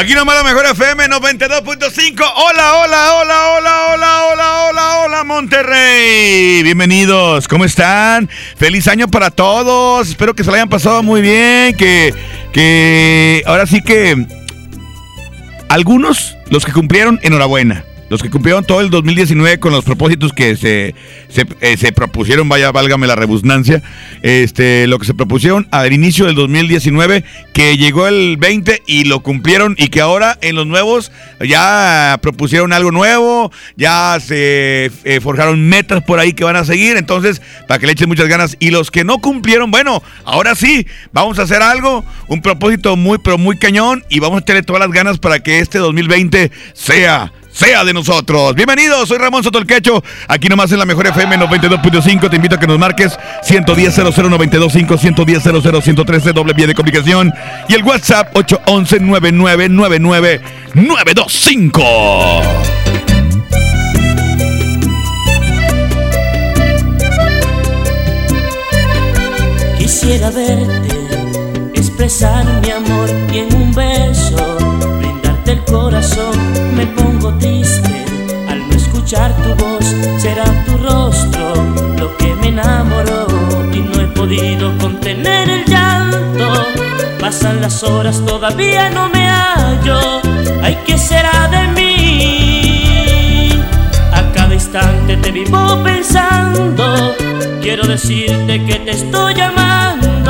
Aquí nomás la mejor FM 92.5. Hola, hola, hola, hola, hola, hola, hola, hola, Monterrey. Bienvenidos, ¿cómo están? Feliz año para todos. Espero que se lo hayan pasado muy bien. Que, que ahora sí que algunos, los que cumplieron, enhorabuena. Los que cumplieron todo el 2019 con los propósitos que se, se, eh, se propusieron, vaya, válgame la rebusnancia, este, lo que se propusieron al inicio del 2019, que llegó el 20 y lo cumplieron y que ahora en los nuevos ya propusieron algo nuevo, ya se eh, forjaron metas por ahí que van a seguir, entonces, para que le echen muchas ganas. Y los que no cumplieron, bueno, ahora sí, vamos a hacer algo, un propósito muy, pero muy cañón y vamos a tener todas las ganas para que este 2020 sea sea de nosotros. Bienvenidos, soy Ramón Sotolquecho, aquí nomás en la mejor FM 92.5. Te invito a que nos marques 110 00925 110 113 doble vía de comunicación y el WhatsApp 811 9999 925. Quisiera verte, expresar mi amor y en un beso el corazón. Me pongo triste al no escuchar tu voz. Será tu rostro lo que me enamoró y no he podido contener el llanto. Pasan las horas, todavía no me hallo. Ay, ¿qué será de mí? A cada instante te vivo pensando. Quiero decirte que te estoy amando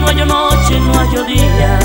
No hallo noche, no hallo día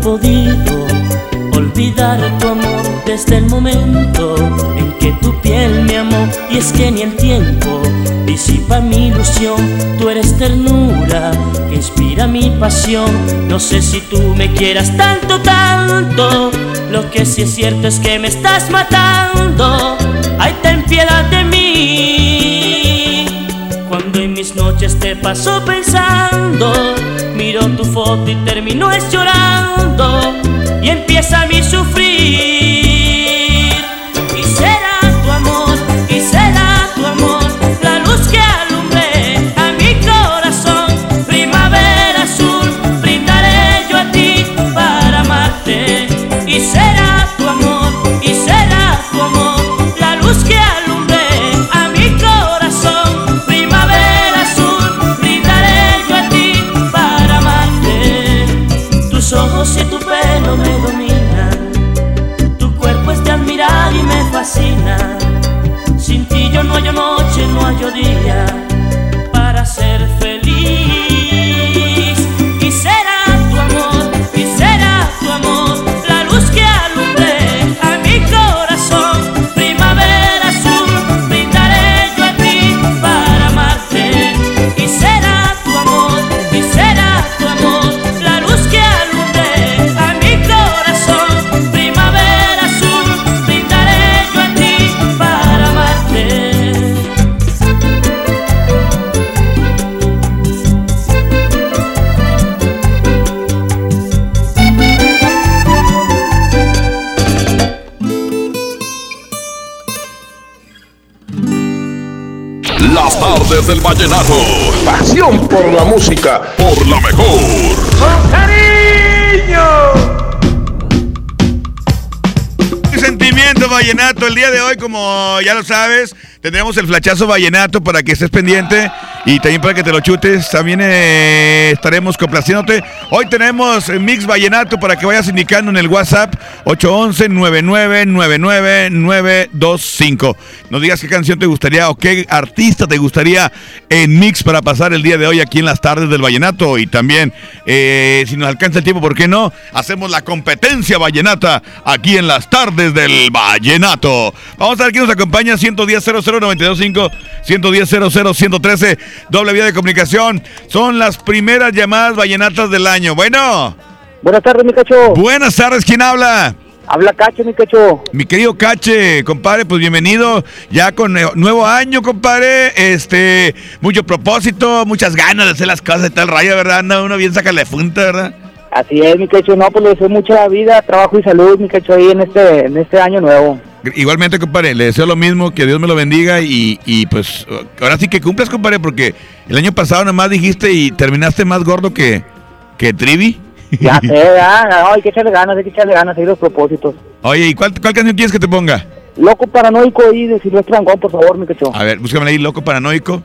podido olvidar tu amor desde el momento en que tu piel me amó y es que ni el tiempo disipa mi ilusión. Tú eres ternura que inspira mi pasión. No sé si tú me quieras tanto, tanto. Lo que sí es cierto es que me estás matando. Ay, ten piedad de mí. Noches te paso pensando, miro tu foto y termino es llorando. Y empieza mi sufrir. Del vallenato. Pasión por la música. Por la mejor. Sentimiento vallenato. El día de hoy, como ya lo sabes, tendremos el flachazo vallenato para que estés pendiente y también para que te lo chutes. También eh, estaremos complaciéndote. Hoy tenemos eh, mix vallenato para que vayas indicando en el WhatsApp 811-999925. Nos digas qué canción te gustaría o qué artista te gustaría en mix para pasar el día de hoy aquí en las tardes del vallenato. Y también, eh, si nos alcanza el tiempo, ¿por qué no? Hacemos la competencia vallenata aquí en las tardes del vallenato. Vamos a ver quién nos acompaña. 110 00925 110 113 doble vía de comunicación. Son las primeras llamadas vallenatas del año. Bueno, Buenas tardes, mi cacho. buenas tardes, ¿quién habla? Habla Cacho, mi cacho. Mi querido Cache, compadre, pues bienvenido ya con nuevo año, compadre. Este, mucho propósito, muchas ganas de hacer las cosas de tal rayo, ¿verdad? Anda uno bien saca de punta, ¿verdad? Así es, mi cacho. No, pues le deseo mucha vida, trabajo y salud, mi cacho, ahí en este, en este año nuevo. Igualmente, compadre, le deseo lo mismo, que Dios me lo bendiga y, y, pues ahora sí que cumplas, compadre, porque el año pasado nada más dijiste y terminaste más gordo que, que Trivi. Ya sé, ya, no, hay que echarle ganas, hay que echarle ganas, ahí los propósitos. Oye, ¿y cuál, cuál canción quieres que te ponga? Loco paranoico ahí de Silvestre Angón, por favor, mi cacho. A ver, búscame ahí, Loco Paranoico.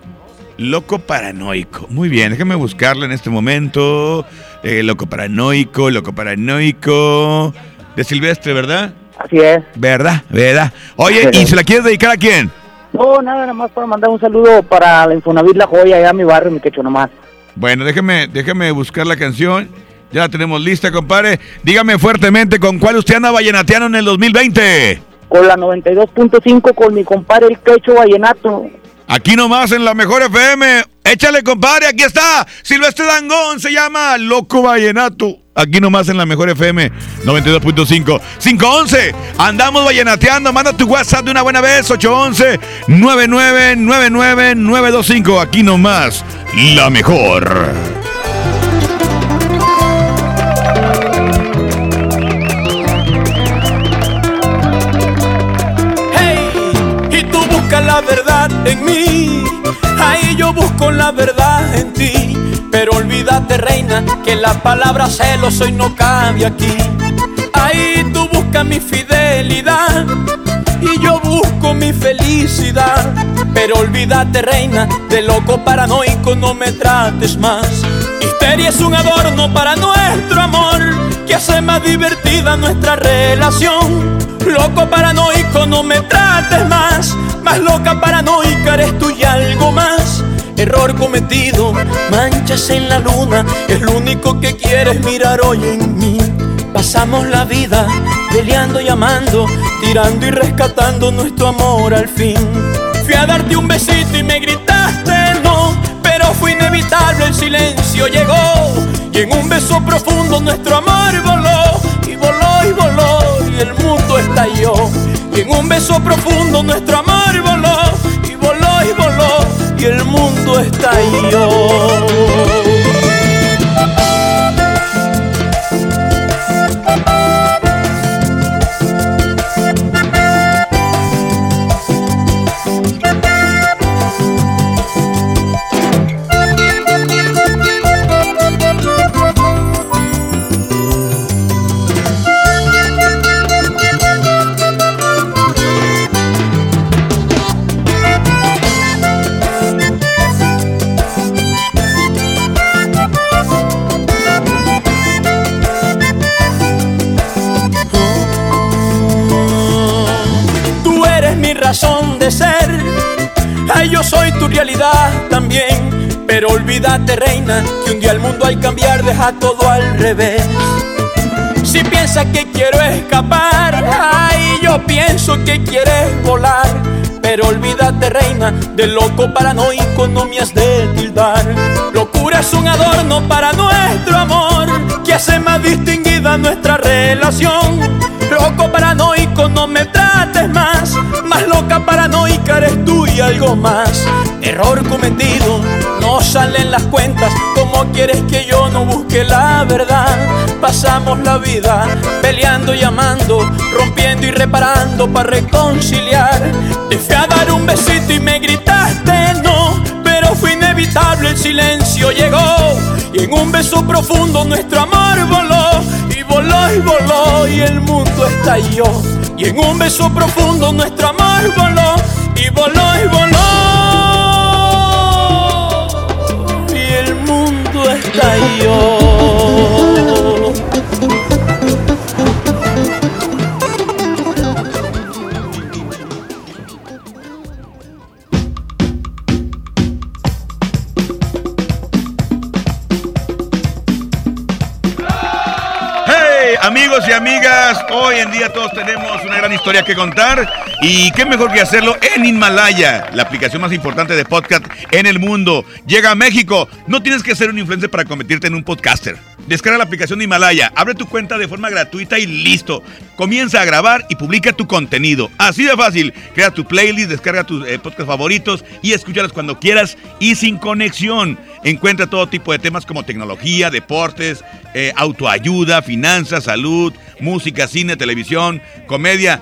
Loco Paranoico. Muy bien, déjame buscarla en este momento. Eh, loco Paranoico, Loco Paranoico. De Silvestre, ¿verdad? Así es. ¿Verdad? ¿Verdad? Oye, ¿y se la quieres dedicar a quién? No, nada, nada más para mandar un saludo para la Infonavit La Joya, allá a mi barrio, mi cacho, nomás. Bueno, déjeme, déjeme buscar la canción. Ya la tenemos lista, compadre. Dígame fuertemente con cuál usted anda vallenateando en el 2020. Con la 92.5 con mi compadre el Quecho Vallenato. Aquí nomás en la mejor FM. Échale, compadre, aquí está. Silvestre Dangón se llama Loco Vallenato. Aquí nomás en la mejor FM 92.5. 511. Andamos vallenateando. Manda tu WhatsApp de una buena vez. 811 9999925. Aquí nomás. La mejor. Hey, y tú buscas la verdad en mí, ahí yo busco la verdad en ti. Olvídate, reina, que la palabra celos hoy no cabe aquí. Ahí tú buscas mi fidelidad y yo busco mi felicidad. Pero olvídate, reina, de loco paranoico no me trates más. Histeria es un adorno para nuestro amor que hace más divertida nuestra relación. Loco paranoico, no me trates más. Más loca paranoica eres tú y algo más. Error cometido, manchas en la luna. Es lo único que quieres mirar hoy en mí. Pasamos la vida peleando y amando, tirando y rescatando nuestro amor al fin. Fui a darte un besito y me gritaste no, pero fue inevitable, el silencio llegó. Y en un beso profundo nuestro amor voló, y voló y voló, y el mundo estalló. Y en un beso profundo nuestro amor mundo estalló. Realidad también. Pero olvídate, reina, que un día el mundo al cambiar deja todo al revés. Si piensas que quiero escapar, ay, yo pienso que quieres volar. Pero olvídate, reina, del loco paranoico no me has de tildar. Locura es un adorno para nuestro amor, que hace más distinguida nuestra relación. Loco paranoico, no me más. Más loca paranoica eres tú y algo más. Error cometido, no salen las cuentas. ¿Cómo quieres que yo no busque la verdad? Pasamos la vida peleando y amando, rompiendo y reparando para reconciliar. Te fui a dar un besito y me gritaste no, pero fue inevitable, el silencio llegó. Y en un beso profundo nuestro amor voló, voló y voló, y el mundo estalló. Y en un beso profundo nuestro amor voló, y voló y voló. Y el mundo estalló. Amigos y amigas, hoy en día todos tenemos una gran historia que contar y qué mejor que hacerlo en Himalaya, la aplicación más importante de podcast en el mundo. Llega a México, no tienes que ser un influencer para convertirte en un podcaster. Descarga la aplicación de Himalaya, abre tu cuenta de forma gratuita y listo. Comienza a grabar y publica tu contenido. Así de fácil. Crea tu playlist, descarga tus eh, podcasts favoritos y escúchalos cuando quieras y sin conexión. Encuentra todo tipo de temas como tecnología, deportes, eh, autoayuda, finanzas, salud, música, cine, televisión, comedia.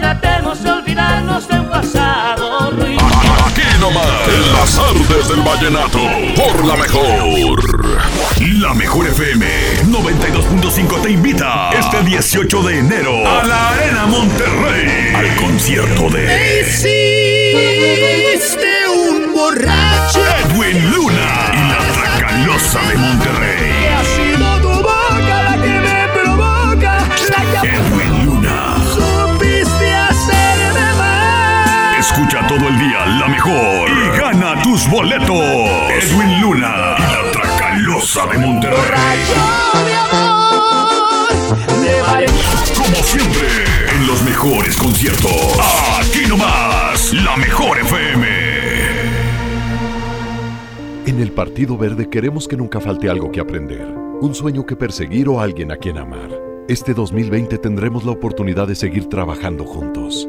tratemos de olvidarnos del pasado ruin. Aquí nomás, en las artes del vallenato, por la mejor. La mejor FM 92.5 te invita este 18 de enero a la Arena Monterrey al concierto de Hiciste un borracho. Edwin Luna y la Tracalosa de Monterrey. Escucha todo el día la mejor y gana tus boletos. Edwin Luna y la Tracalosa de Monterrey. Como siempre, en los mejores conciertos. Aquí nomás, la mejor FM. En el Partido Verde queremos que nunca falte algo que aprender, un sueño que perseguir o alguien a quien amar. Este 2020 tendremos la oportunidad de seguir trabajando juntos,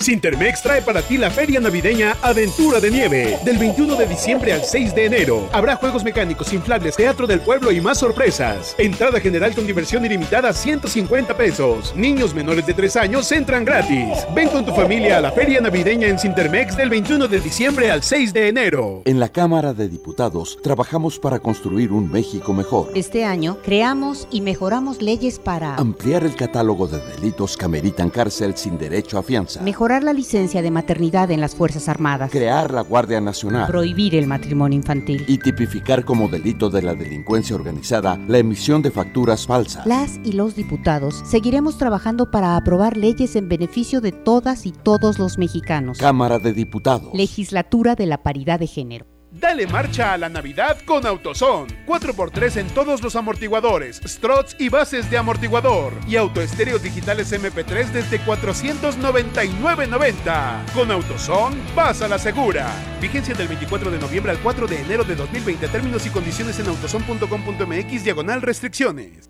Sintermex trae para ti la feria navideña Aventura de Nieve. Del 21 de diciembre al 6 de enero. Habrá juegos mecánicos, inflables, teatro del pueblo y más sorpresas. Entrada general con diversión ilimitada 150 pesos. Niños menores de 3 años entran gratis. Ven con tu familia a la feria navideña en Sintermex del 21 de diciembre al 6 de enero. En la Cámara de Diputados trabajamos para construir un México mejor. Este año creamos y mejoramos leyes para ampliar el catálogo de delitos que ameritan cárcel sin derecho a fianza. Mejorar la licencia de maternidad en las Fuerzas Armadas. Crear la Guardia Nacional. Prohibir el matrimonio infantil. Y tipificar como delito de la delincuencia organizada la emisión de facturas falsas. Las y los diputados seguiremos trabajando para aprobar leyes en beneficio de todas y todos los mexicanos. Cámara de Diputados. Legislatura de la Paridad de Género. Dale marcha a la Navidad con AutoZone. 4x3 en todos los amortiguadores, struts y bases de amortiguador. Y autoestéreos digitales MP3 desde 499.90. Con AutoZone, vas a la segura. Vigencia del 24 de noviembre al 4 de enero de 2020. Términos y condiciones en autozone.com.mx diagonal restricciones.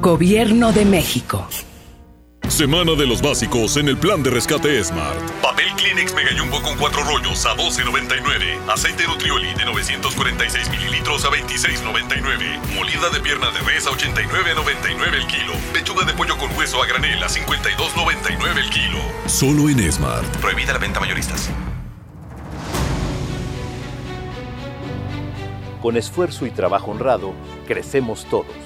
Gobierno de México. Semana de los básicos en el plan de rescate Smart. Papel Kleenex Mega Jumbo con cuatro rollos a 12.99. Aceite Nutrioli de 946 mililitros a 26.99. Molida de pierna de res a 89.99 el kilo. Pechuga de pollo con hueso a granel a 52.99 el kilo. Solo en Smart. Prohibida la venta mayoristas. Con esfuerzo y trabajo honrado, crecemos todos.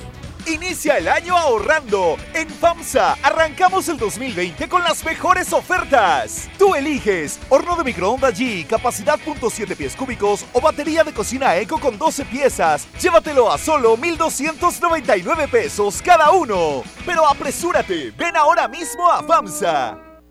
Inicia el año ahorrando. En FAMSA arrancamos el 2020 con las mejores ofertas. Tú eliges horno de microondas G, capacidad .7 pies cúbicos o batería de cocina Eco con 12 piezas. Llévatelo a solo 1,299 pesos cada uno. Pero apresúrate, ven ahora mismo a FAMSA.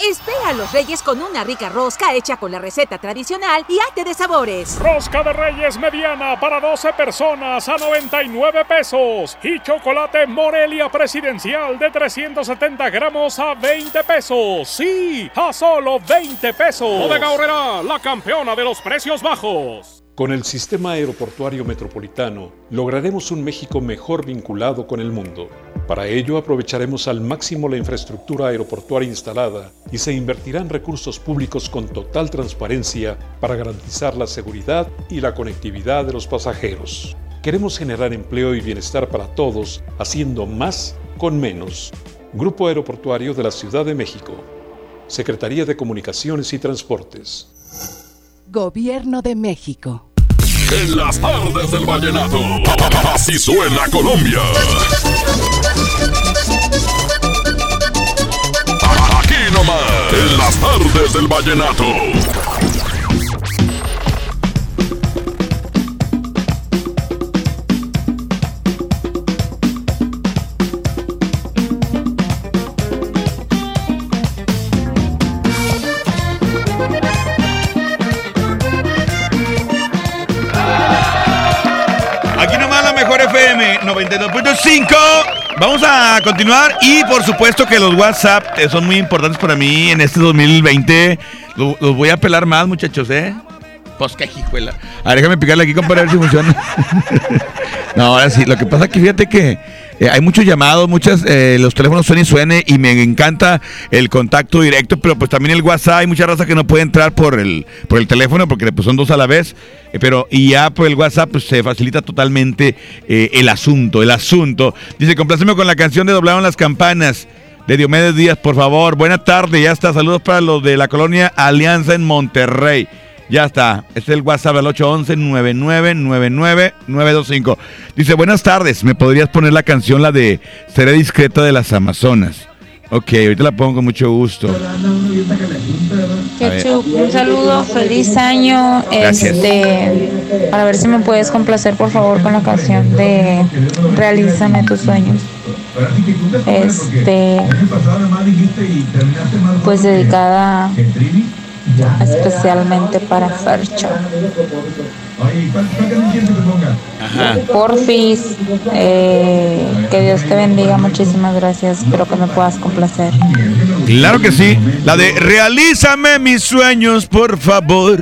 Espera a los reyes con una rica rosca hecha con la receta tradicional y arte de sabores. Rosca de reyes mediana para 12 personas a 99 pesos. Y chocolate Morelia presidencial de 370 gramos a 20 pesos. Sí, a solo 20 pesos. Bodega Horrera, la campeona de los precios bajos. Con el sistema aeroportuario metropolitano lograremos un México mejor vinculado con el mundo. Para ello aprovecharemos al máximo la infraestructura aeroportuaria instalada y se invertirán recursos públicos con total transparencia para garantizar la seguridad y la conectividad de los pasajeros. Queremos generar empleo y bienestar para todos haciendo más con menos. Grupo Aeroportuario de la Ciudad de México. Secretaría de Comunicaciones y Transportes. Gobierno de México. En las tardes del vallenato. Así suena Colombia. Aquí nomás. En las tardes del vallenato. FM 92.5. Vamos a continuar y por supuesto que los WhatsApp eh, son muy importantes para mí en este 2020. Lo- Los voy a pelar más, muchachos, ¿eh? Pues qué hijuela. A ver, déjame picarle aquí, compadre, a ver si funciona. no, ahora sí. Lo que pasa es que fíjate que eh, hay muchos llamados, muchas, eh, los teléfonos suenan y suene y me encanta el contacto directo, pero pues también el WhatsApp, hay mucha raza que no puede entrar por el, por el teléfono porque pues, son dos a la vez, eh, pero y ya por el WhatsApp pues, se facilita totalmente eh, el asunto, el asunto. Dice, compláceme con la canción de Doblaron las Campanas. De Diomedes Díaz, por favor. Buena tarde, ya está. Saludos para los de la colonia Alianza en Monterrey. Ya está. Este es el WhatsApp al 811-9999-925. Dice, buenas tardes. ¿Me podrías poner la canción, la de Seré discreta de las Amazonas? Ok, ahorita la pongo con mucho gusto. Un saludo, feliz año. Gracias. Este, para ver si me puedes complacer por favor con la canción de Realízame tus sueños. Este, pues dedicada especialmente para Fercho. Ajá. Porfis, eh, que Dios te bendiga, muchísimas gracias. Espero que me puedas complacer. Claro que sí. La de Realízame mis sueños, por favor.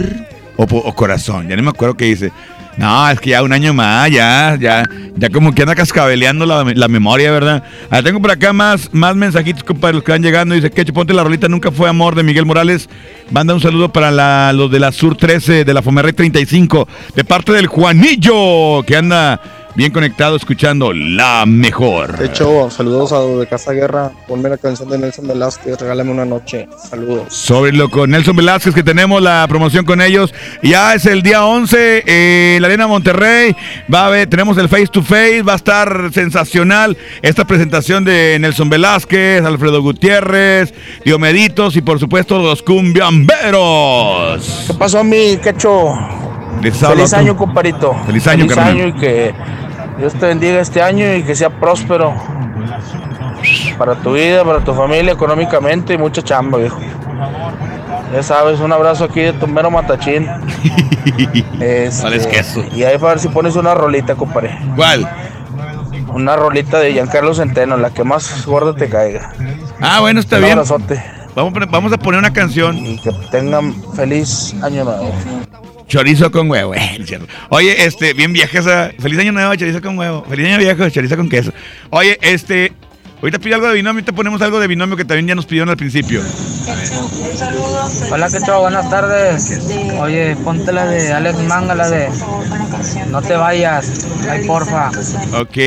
O, o corazón, ya no me acuerdo qué dice. No, es que ya un año más, ya, ya, ya como que anda cascabeleando la, la memoria, ¿verdad? Ah, tengo por acá más, más mensajitos compadre, los que van llegando. Dice que ponte la rolita, nunca fue amor de Miguel Morales. Manda un saludo para los de la Sur 13, de la Fomerrey 35, de parte del Juanillo, que anda bien conectado escuchando la mejor. De hecho, saludos a los de Casa Guerra. Ponme la canción de Nelson Velázquez, regálame una noche. Saludos. Sobre lo con Nelson Velázquez, que tenemos la promoción con ellos. Ya es el día 11, eh, la Arena Monterrey. Va a haber, tenemos el face to face, va a estar sensacional esta presentación de Nelson Velázquez, Alfredo Gutiérrez, Diomeditos y por supuesto los cumbiamberos. ¿Qué pasó, mi quecho? Feliz Feliz año, comparito. Feliz año, carnal. año y que Dios te bendiga este año y que sea próspero para tu vida, para tu familia, económicamente y mucha chamba, viejo. Ya sabes, un abrazo aquí de tu mero matachín. Este. Y ahí para ver si pones una rolita, compadre. ¿Cuál? Una rolita de Giancarlo Centeno, la que más gorda te caiga. Ah, bueno, está Un bien. abrazote. Vamos a poner una canción. Y que tengan feliz año nuevo. Chorizo con huevo. cierto. Oye, este, bien vieja esa. Feliz año nuevo, chorizo con huevo. Feliz año viejo, chorizo con queso. Oye, este, ahorita pide algo de binomio, ahorita ponemos algo de binomio que también ya nos pidieron al principio. Hola, ¿qué tal? Buenas tardes. Oye, ponte la de Alex Manga, la de No te vayas. Ay, porfa. Ok,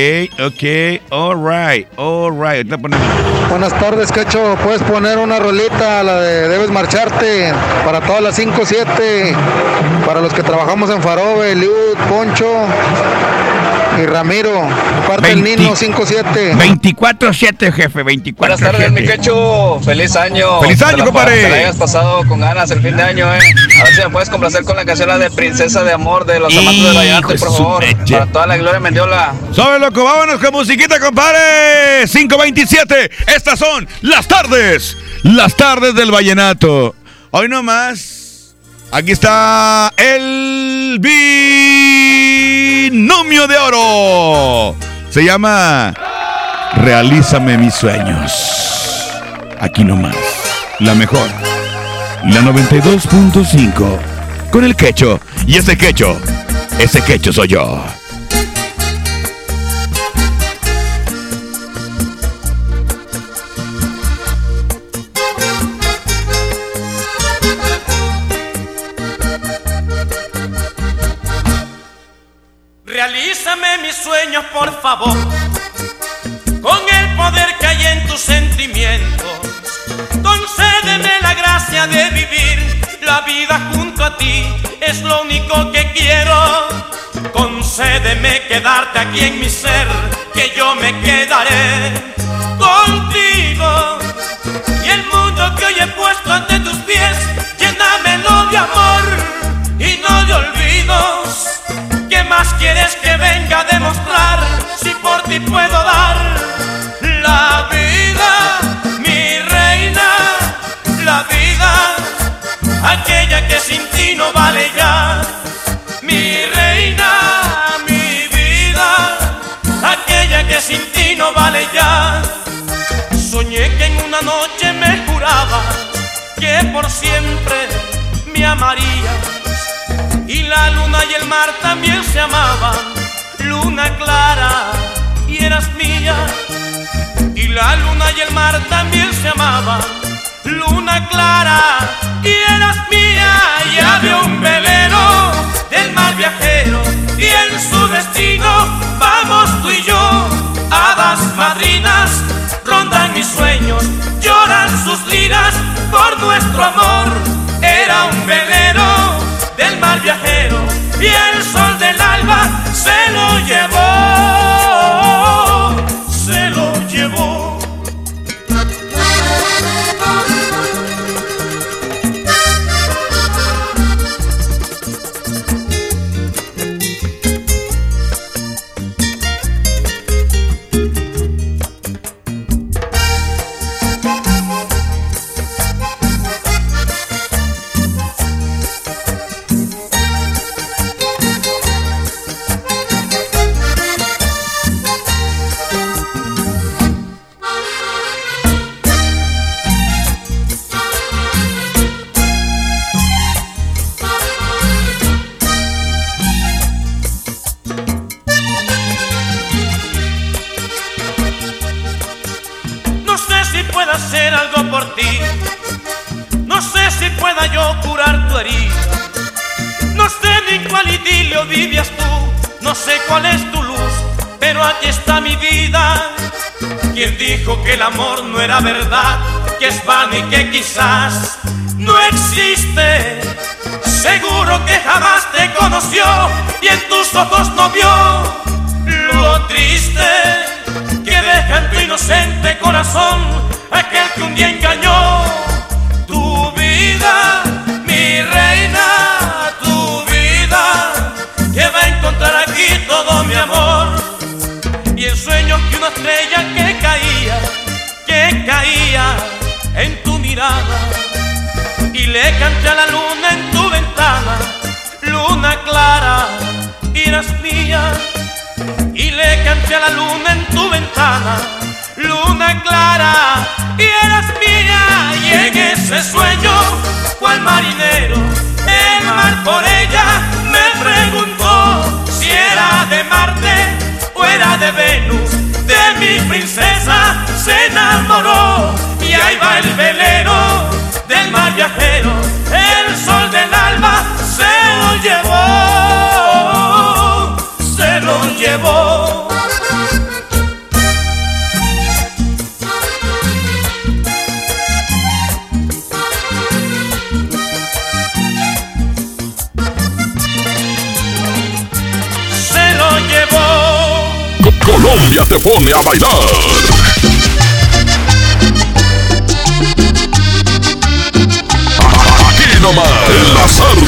ok, alright, alright. Ahorita ponemos. Buenas tardes, Cacho. Puedes poner una rolita, la de Debes Marcharte, para todas las 5-7, para los que trabajamos en Farobe, Liud, Poncho Y Ramiro, parte del 20 Nino 57. 24-7, jefe, 24 Buenas tardes, mi quecho. Feliz año. Feliz año, compadre. Que la hayas pasado con ganas el fin de año, eh. A ver si me puedes complacer con la canción la de Princesa de Amor de los amantes de Vallarta, por favor. meche. Para toda la gloria Mendiola. Sobe loco, vámonos con musiquita, compadre. 527. Estas son las tardes. Las tardes del vallenato. Hoy nomás. Aquí está el binomio de oro. Se llama Realízame mis sueños. Aquí nomás. La mejor. La 92.5. Con el quecho. Y ese quecho. Ese quecho soy yo. Aquí en mi ser, que yo me quedaré contigo. Y el mundo que hoy he puesto ante tus pies, llénamelo de amor y no de olvidos. ¿Qué más quieres que venga a demostrar si por ti puedo dar que por siempre me amarías y la luna y el mar también se amaban, luna clara y eras mía. Y la luna y el mar también se amaban, luna clara y eras mía. Y había un velero del mar viajero y en su destino vamos tú y yo, hadas madrinas. Rondan mis sueños, lloran sus liras por nuestro amor. Era un velero del mar viajero y el sol del alba se lo llevó, quizás no existe. Seguro que jamás te conoció y en tus ojos no vio lo triste que deja en tu inocente corazón aquel que un día engañó tu vida, mi reina, tu vida, que va a encontrar aquí todo mi amor. Y en sueños que una estrella que caía, que caía y le canté a la luna en tu ventana, luna clara, eras mía. Y le canté a la luna en tu ventana, luna clara, y eras mía, y en ese sueño, cual marinero, el mar por ella me preguntó si era de Marte o era de Venus, de mi princesa se enamoró, y ahí va el velero del mar viajero, el sol del alba se lo llevó, se lo llevó. Se lo llevó. Colombia te pone a bailar.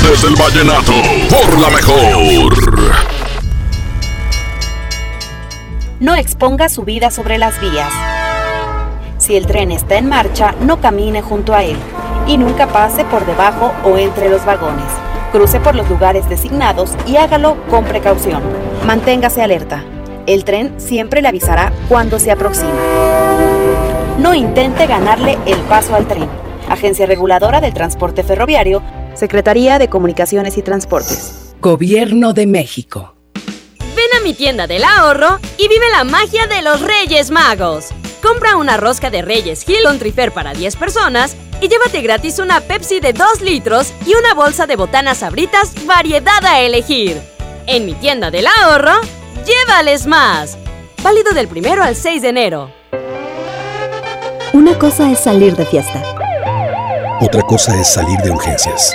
Las artes del vallenato, por la mejor. No exponga su vida sobre las vías. Si el tren está en marcha, no camine junto a él y nunca pase por debajo o entre los vagones. Cruce por los lugares designados y hágalo con precaución. Manténgase alerta. El tren siempre le avisará cuando se aproxima. No intente ganarle el paso al tren. Agencia Reguladora del Transporte Ferroviario, Secretaría de Comunicaciones y Transportes. Gobierno de México. Ven a mi tienda del ahorro y vive la magia de los Reyes Magos. Compra una rosca de Reyes Hill con Trifer para 10 personas y llévate gratis una Pepsi de 2 litros y una bolsa de botanas sabritas variedad a elegir. En mi tienda del ahorro, llévales más. Válido del primero al 6 de enero. Una cosa es salir de fiesta. Otra cosa es salir de urgencias.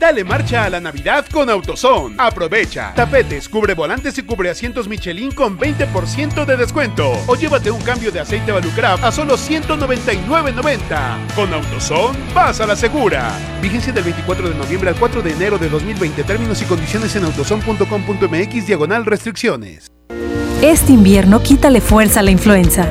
Dale marcha a la Navidad con AutoZone. Aprovecha. Tapetes, cubre volantes y cubre asientos Michelin con 20% de descuento. O llévate un cambio de aceite Valucraft a solo 199.90. Con AutoZone, vas a la segura. Vigencia del 24 de noviembre al 4 de enero de 2020. Términos y condiciones en autozone.com.mx diagonal restricciones. Este invierno quítale fuerza a la influenza.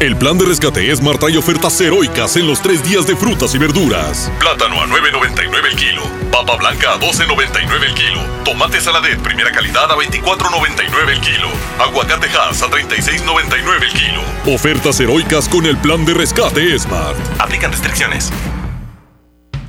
El plan de rescate Smart trae ofertas heroicas en los tres días de frutas y verduras. Plátano a 9.99 el kilo. Papa blanca a 12.99 el kilo. Tomate saladet primera calidad a 24.99 el kilo. Aguacate Hass a 36.99 el kilo. Ofertas heroicas con el plan de rescate Smart. Aplican restricciones.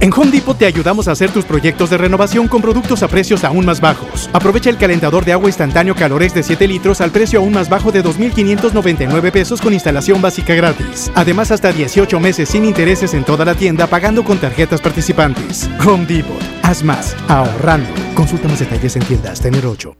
En Home Depot te ayudamos a hacer tus proyectos de renovación con productos a precios aún más bajos. Aprovecha el calentador de agua instantáneo Calorex de 7 litros al precio aún más bajo de 2.599 pesos con instalación básica gratis. Además, hasta 18 meses sin intereses en toda la tienda pagando con tarjetas participantes. Home Depot. Haz más, ahorrando. Consulta más detalles en tiendas. Tener 8.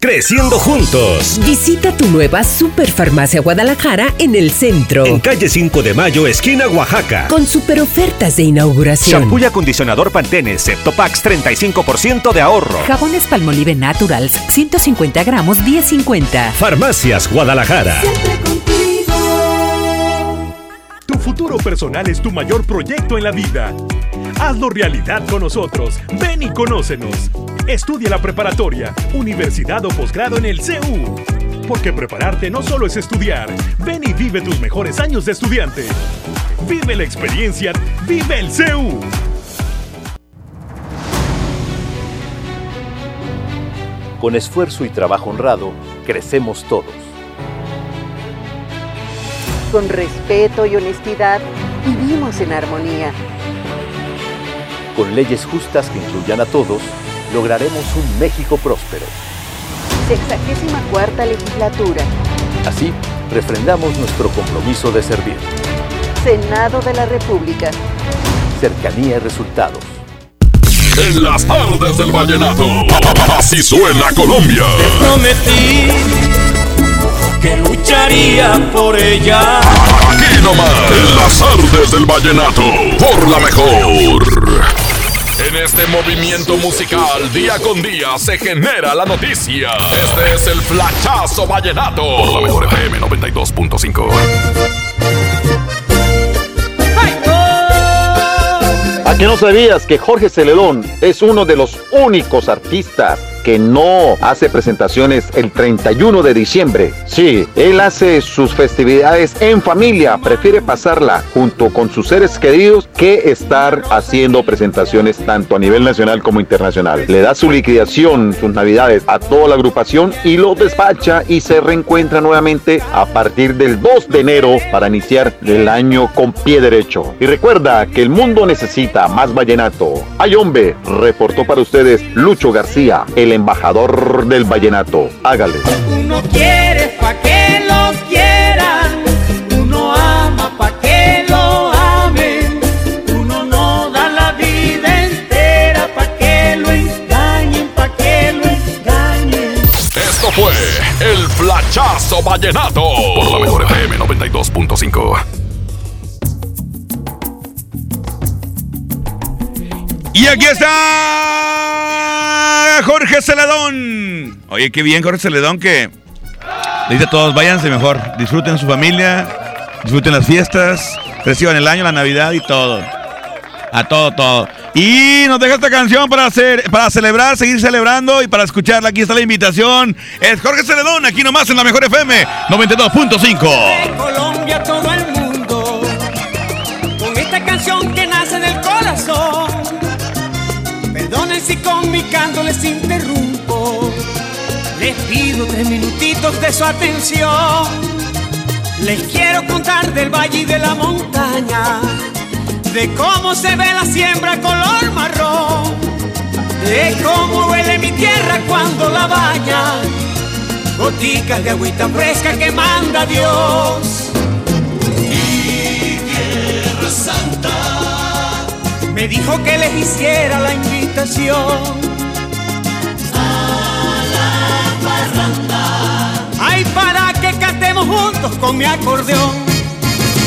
Creciendo juntos. Visita tu nueva Superfarmacia Guadalajara en el centro. En calle 5 de Mayo, esquina Oaxaca. Con super ofertas de inauguración. Shampoo y acondicionador Pantene Septopax 35% de ahorro. Jabones Palmolive Naturals 150 gramos 10.50. Farmacias Guadalajara. Tu futuro personal es tu mayor proyecto en la vida. Hazlo realidad con nosotros. Ven y conócenos. Estudia la preparatoria, universidad o posgrado en el CEU. Porque prepararte no solo es estudiar. Ven y vive tus mejores años de estudiante. Vive la experiencia. Vive el CEU. Con esfuerzo y trabajo honrado, crecemos todos. Con respeto y honestidad, vivimos en armonía. Con leyes justas que incluyan a todos, lograremos un México próspero. Sexagésima cuarta legislatura. Así, refrendamos nuestro compromiso de servir. Senado de la República. Cercanía y resultados. En las tardes del vallenato, así suena Colombia. Te prometí que lucharía por ella. Aquí nomás, en las tardes del vallenato, por la mejor. En este movimiento musical, día con día, se genera la noticia. Este es el flachazo vallenato. Por la mejor FM 92.5. ¿A qué no sabías que Jorge Celedón es uno de los únicos artistas que no hace presentaciones el 31 de diciembre. Sí, él hace sus festividades en familia, prefiere pasarla junto con sus seres queridos que estar haciendo presentaciones tanto a nivel nacional como internacional. Le da su liquidación, sus navidades a toda la agrupación y lo despacha y se reencuentra nuevamente a partir del 2 de enero para iniciar el año con pie derecho. Y recuerda que el mundo necesita más vallenato. Ay hombre, reportó para ustedes Lucho García, el embajador del vallenato. Hágale. Uno quiere pa' que lo quieran, uno ama pa' que lo amen, uno no da la vida entera pa' que lo engañen, pa' que lo engañen. Esto fue el flachazo vallenato. Por la mejor FM 92.5. Y aquí está Jorge Celedón. Oye, qué bien Jorge Celedón que le dice a todos, váyanse mejor, disfruten su familia, disfruten las fiestas, reciban el año, la Navidad y todo. A todo, todo. Y nos deja esta canción para hacer, para celebrar, seguir celebrando y para escucharla. Aquí está la invitación. Es Jorge Celedón, aquí nomás en la mejor FM 92.5. Colombia, todo el mundo, con esta canción que Perdonen si con mi canto les interrumpo. Les pido tres minutitos de su atención. Les quiero contar del valle y de la montaña, de cómo se ve la siembra color marrón, de cómo huele mi tierra cuando la baña, goticas de agüita fresca que manda Dios. Me dijo que les hiciera la invitación. Ay, para que cantemos juntos con mi acordeón.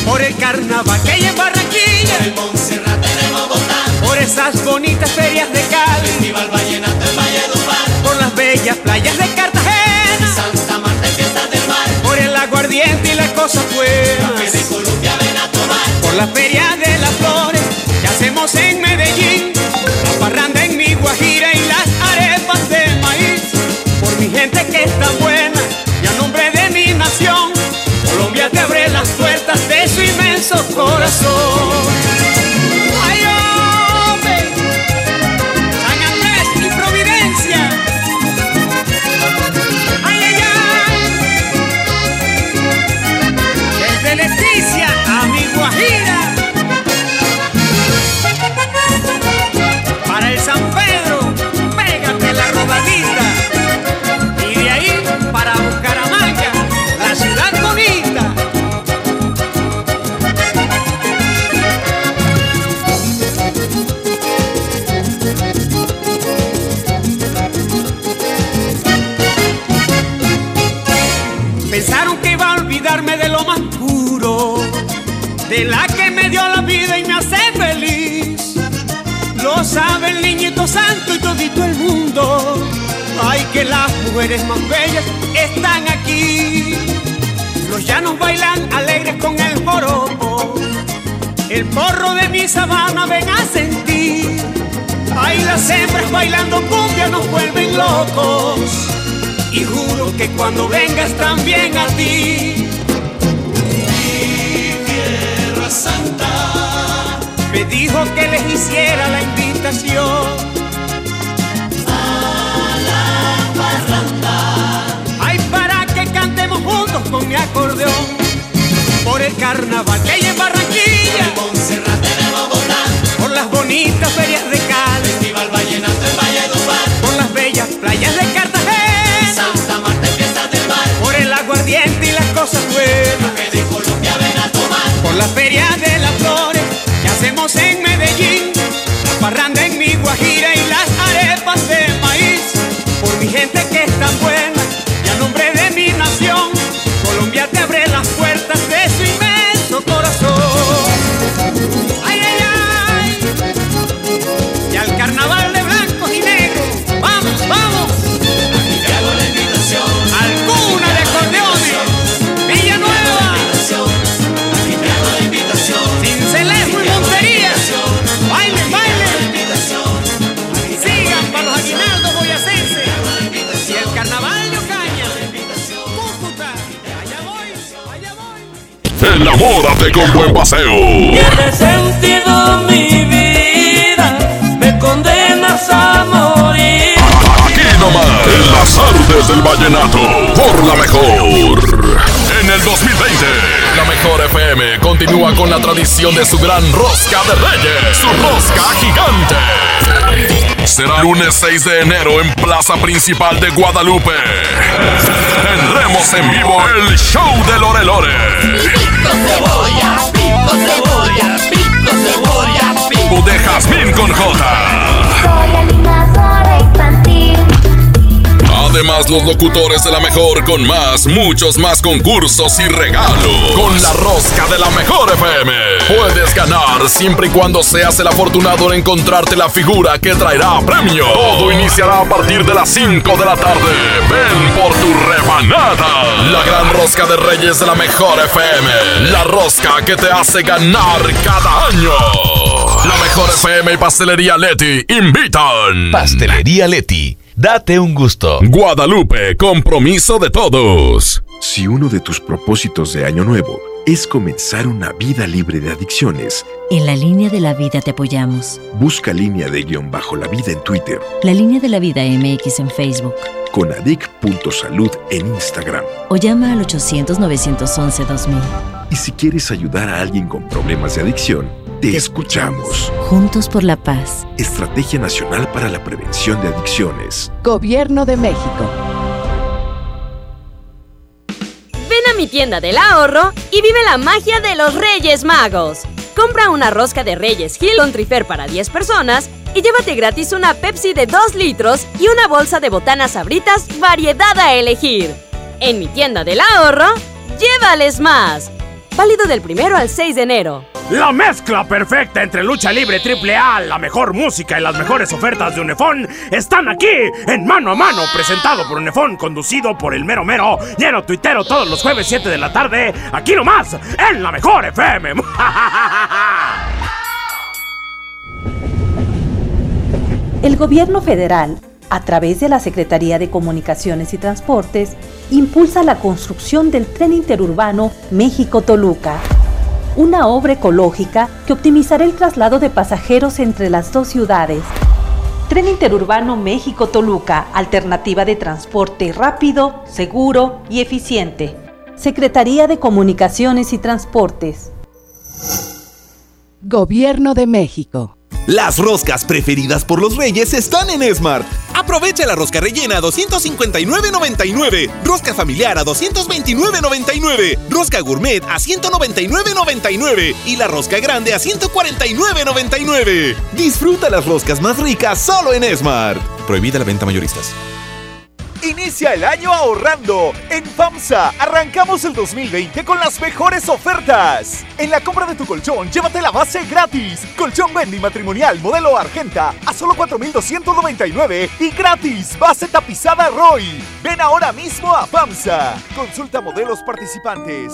Por el carnaval que hay en Barranquilla. El Montserrat de Bogotá. Por esas bonitas ferias de Cali. Festival Vallenato en Valledupar. Por las bellas playas de Cartagena. Santa Marta en Fiestas del Mar. Por el aguardiente y las cosas buenas. Café de Colombia ven a tomar. Por la feria en Medellín. La parranda en mi Guajira y las arepas de maíz. Por mi gente que es tan buena y a nombre de mi nación. Colombia te abre las puertas de su inmenso corazón. De la que me dio la vida y me hace feliz. Lo sabe el niñito santo y todito el mundo. Ay, que las mujeres más bellas están aquí. Los llanos bailan alegres con el joropo. El porro de mi sabana ven a sentir. Ay, las hembras bailando cumbia nos vuelven locos. Y juro que cuando vengas también a ti. Dijo que les hiciera la invitación. A la parranda. Ay, para que cantemos juntos con mi acordeón. Por el carnaval que hay en Barranquilla. En Montserrat de Bogotá. Por las bonitas ferias de Cali. Festival Vallenato en Valledupar. Por las bellas playas de Cartagena. Santa Marta en Fiestas del Mar. Por el aguardiente y las cosas buenas. De Colombia ven a tomar. Por la feria de las que hacemos en Enamórate con buen paseo. Tiene sentido mi vida. Me condenas a morir. Aquí nomás, en las artes del vallenato, por la mejor. En el 2020, la mejor FM continúa con la tradición de su gran rosca de reyes, su rosca gigante. Será lunes 6 de enero en Plaza Principal de Guadalupe. Tendremos en vivo el show de Lore Lore. Pico cebolla, pico cebolla, pico cebolla, pico. de Jazmín con J. Además, los locutores de la mejor con más, muchos más concursos y regalos. Con la rosca de la mejor FM. Puedes ganar siempre y cuando seas el afortunado en encontrarte la figura que traerá premio. Todo iniciará a partir de las 5 de la tarde. Ven por tu rebanada. La gran rosca de Reyes de la mejor FM. La rosca que te hace ganar cada año. La mejor FM y Pastelería Leti invitan. Pastelería Leti. Date un gusto. Guadalupe, compromiso de todos. Si uno de tus propósitos de año nuevo es comenzar una vida libre de adicciones, En la línea de la vida te apoyamos. busca línea de guion bajo la vida en Twitter, La línea de la vida MX en Facebook. con adic.salud en Instagram. O llama al 800-911-2000. Y si quieres ayudar a alguien con problemas de adicción, te escuchamos. Juntos por la paz. Estrategia Nacional para la Prevención de Adicciones. Gobierno de México. Ven a mi tienda del ahorro y vive la magia de los Reyes Magos. Compra una rosca de Reyes Hill con Trifer para 10 personas y llévate gratis una Pepsi de 2 litros y una bolsa de botanas sabritas variedad a elegir. En mi tienda del ahorro, llévales más. Válido del primero al 6 de enero. La mezcla perfecta entre lucha libre triple A, la mejor música y las mejores ofertas de Unefón están aquí en Mano a Mano, presentado por Unefón, conducido por el mero mero, lleno tuitero todos los jueves 7 de la tarde, aquí nomás, en la mejor FM. El gobierno federal, a través de la Secretaría de Comunicaciones y Transportes, impulsa la construcción del tren interurbano México-Toluca, una obra ecológica que optimizará el traslado de pasajeros entre las dos ciudades. Tren interurbano México-Toluca, alternativa de transporte rápido, seguro y eficiente. Secretaría de Comunicaciones y Transportes. Gobierno de México. Las roscas preferidas por los reyes están en Smart. Aprovecha la rosca rellena a 259.99, rosca familiar a 229.99, rosca gourmet a 199.99 y la rosca grande a 149.99. Disfruta las roscas más ricas solo en Smart. Prohibida la venta mayoristas. Inicia el año ahorrando. En FAMSA arrancamos el 2020 con las mejores ofertas. En la compra de tu colchón, llévate la base gratis. Colchón Bendy matrimonial modelo Argenta a solo 4,299 y gratis base tapizada Roy. Ven ahora mismo a FAMSA. Consulta modelos participantes.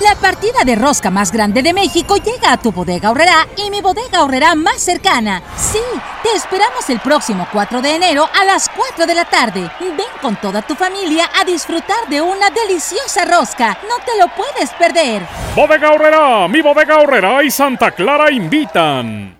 La partida de rosca más grande de México llega a tu bodega ahorrará y mi bodega ahorrará más cercana. Sí, te esperamos el próximo 4 de enero a las 4 de la tarde. Ven con toda tu familia a disfrutar de una deliciosa rosca. No te lo puedes perder. Bodega Ahorrera, mi bodega Ahorrera y Santa Clara invitan.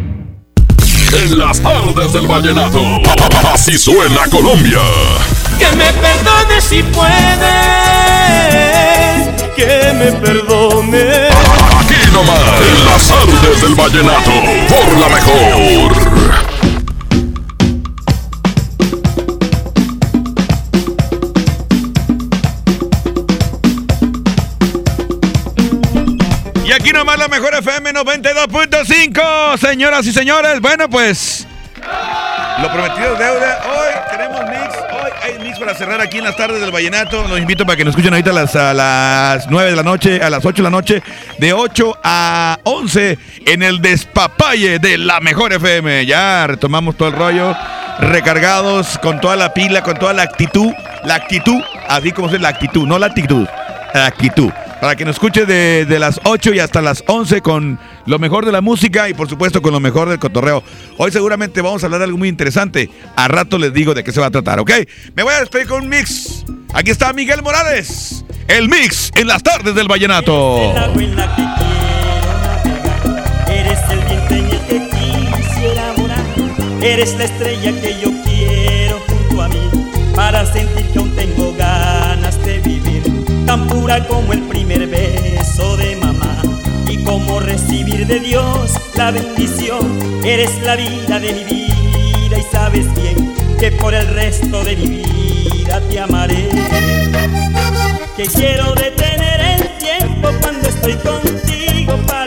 en las tardes del vallenato. Así suena Colombia. Que me perdone si puede, que me perdone. Aquí nomás, en las tardes del vallenato, por la mejor. Aquí nomás la mejor FM 92.5, señoras y señores. Bueno, pues lo prometido es deuda. Hoy tenemos mix. Hoy hay mix para cerrar aquí en las tardes del Vallenato. Los invito para que nos escuchen ahorita a las, a las 9 de la noche, a las 8 de la noche, de 8 a 11 en el despapalle de la mejor FM. Ya retomamos todo el rollo. Recargados con toda la pila, con toda la actitud. La actitud, así como es la actitud, no la actitud, la actitud para que nos escuche de, de, las 8 y hasta las 11 con lo mejor de la música y por supuesto con lo mejor del cotorreo. Hoy seguramente vamos a hablar de algo muy interesante. A rato les digo de qué se va a tratar, ¿ok? Me voy a despedir con un mix. Aquí está Miguel Morales. El mix en las tardes del vallenato. Eres el. Eres la estrella que yo quiero junto a mí para sentir que aún tengo ganas de vivir tan pura como el primer beso de mamá y como recibir de Dios la bendición. Eres la vida de mi vida y sabes bien que por el resto de mi vida te amaré. Que quiero detener el tiempo cuando estoy contigo para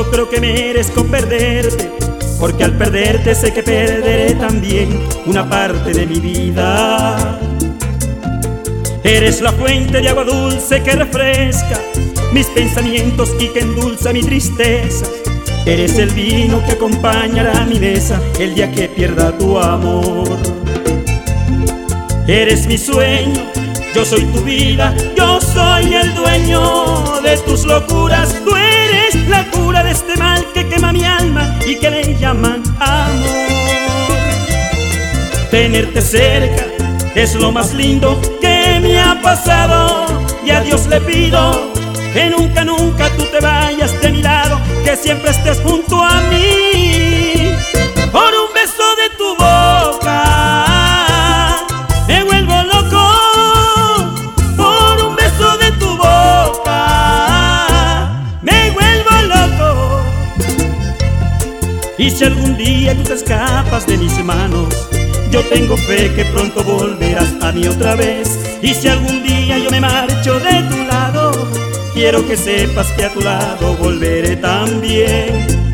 No creo que merezco perderte, porque al perderte sé que perderé también una parte de mi vida. Eres la fuente de agua dulce que refresca mis pensamientos y que endulza mi tristeza. Eres el vino que acompañará mi mesa el día que pierda tu amor. Eres mi sueño, yo soy tu vida, yo soy el dueño de tus locuras. Dueño es la cura de este mal que quema mi alma y que le llaman amor. Tenerte cerca es lo más lindo que me ha pasado y a Dios le pido que nunca, nunca tú te vayas de mi lado, que siempre estés junto tengo fe que pronto volverás a mí otra vez. Y si algún día yo me marcho de tu lado, quiero que sepas que a tu lado volveré también.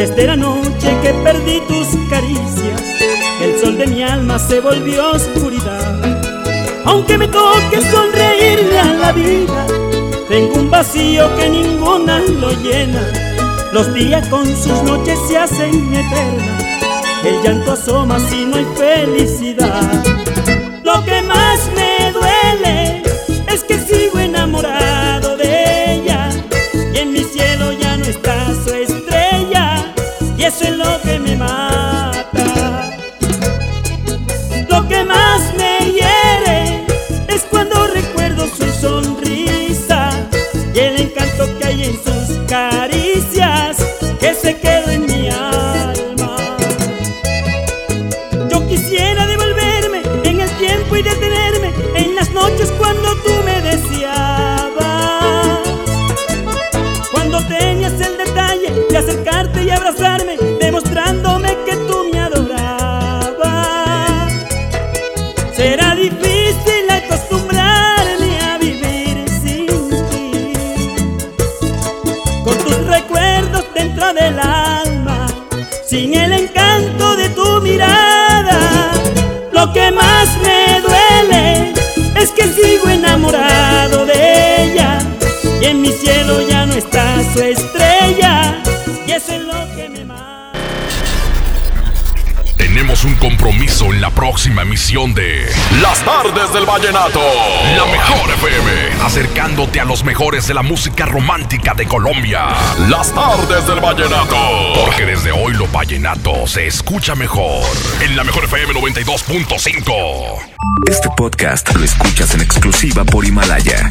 Desde la noche que perdí tus caricias. El sol de mi alma se volvió oscuridad. Aunque me toque sonreírle a la vida, tengo un vacío que ninguna lo llena. Los días con sus noches se hacen eternas. El llanto asoma si no hay felicidad. Lo que más su estrella. Y eso es lo que me Tenemos un compromiso en la próxima emisión de Las Tardes del Vallenato. La mejor FM, acercándote a los mejores de la música romántica de Colombia. Las Tardes del Vallenato. Porque desde hoy lo vallenato se escucha mejor. En la mejor FM 92.5. Este podcast lo escuchas en exclusiva por Himalaya.